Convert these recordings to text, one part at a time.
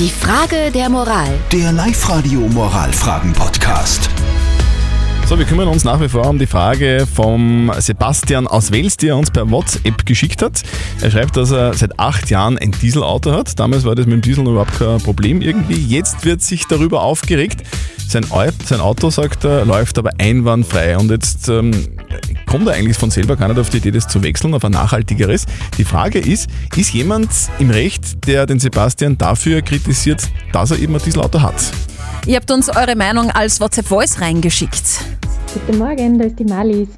Die Frage der Moral. Der Live-Radio Moralfragen-Podcast. So, wir kümmern uns nach wie vor um die Frage vom Sebastian aus Wels, die er uns per WhatsApp geschickt hat. Er schreibt, dass er seit acht Jahren ein Dieselauto hat. Damals war das mit dem Diesel noch überhaupt kein Problem irgendwie. Jetzt wird sich darüber aufgeregt. Sein, Au- sein Auto, sagt er, läuft aber einwandfrei. Und jetzt ähm, kommt er eigentlich von selber gar nicht auf die Idee, das zu wechseln auf ein nachhaltigeres. Die Frage ist, ist jemand im Recht, der den Sebastian dafür kritisiert, dass er eben ein Dieselauto hat? Ihr habt uns eure Meinung als WhatsApp-Voice reingeschickt. Guten Morgen, da ist die Malis.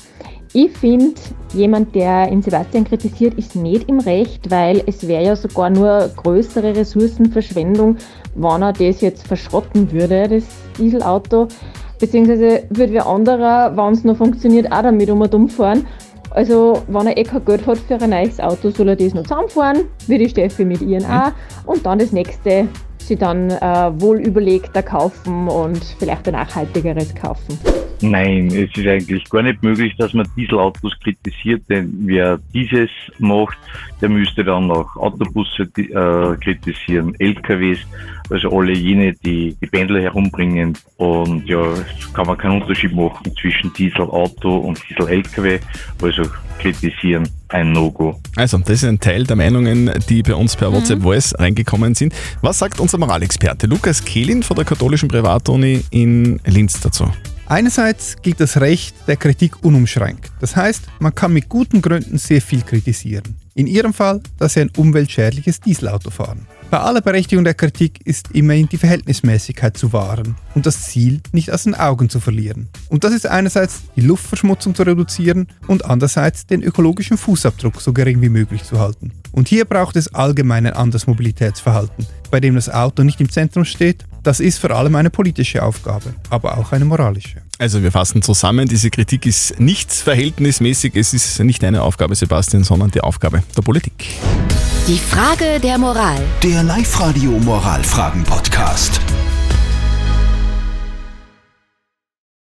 Ich finde, jemand, der in Sebastian kritisiert, ist nicht im Recht, weil es wäre ja sogar nur größere Ressourcenverschwendung, wenn er das jetzt verschrotten würde, das Dieselauto. Beziehungsweise würde wer anderer, wenn es noch funktioniert, auch damit um und umfahren. Also, wenn er eh kein Geld hat für ein neues Auto, soll er das noch zusammenfahren, wie die Steffi mit ihren auch. Und dann das nächste sie dann äh, wohl überlegter kaufen und vielleicht ein nachhaltigeres kaufen. Nein, es ist eigentlich gar nicht möglich, dass man Dieselautos kritisiert, denn wer dieses macht, der müsste dann auch Autobusse äh, kritisieren, LKWs, also alle jene, die die Pendler herumbringen. Und ja, es kann man keinen Unterschied machen zwischen Dieselauto und Diesel-LKW, also kritisieren ein No-Go. Also, das ist ein Teil der Meinungen, die bei uns per WhatsApp Voice reingekommen sind. Was sagt unser Moralexperte Lukas Kehlin von der katholischen Privatuni in Linz dazu? Einerseits gilt das Recht der Kritik unumschränkt. Das heißt, man kann mit guten Gründen sehr viel kritisieren. In Ihrem Fall, dass Sie ein umweltschädliches Dieselauto fahren. Bei aller Berechtigung der Kritik ist immerhin die Verhältnismäßigkeit zu wahren und das Ziel nicht aus den Augen zu verlieren. Und das ist einerseits die Luftverschmutzung zu reduzieren und andererseits den ökologischen Fußabdruck so gering wie möglich zu halten. Und hier braucht es allgemein ein anderes Mobilitätsverhalten, bei dem das Auto nicht im Zentrum steht. Das ist vor allem eine politische Aufgabe, aber auch eine moralische. Also, wir fassen zusammen, diese Kritik ist nicht verhältnismäßig, es ist nicht eine Aufgabe, Sebastian, sondern die Aufgabe der Politik. Die Frage der Moral. Der Live-Radio Moralfragen-Podcast.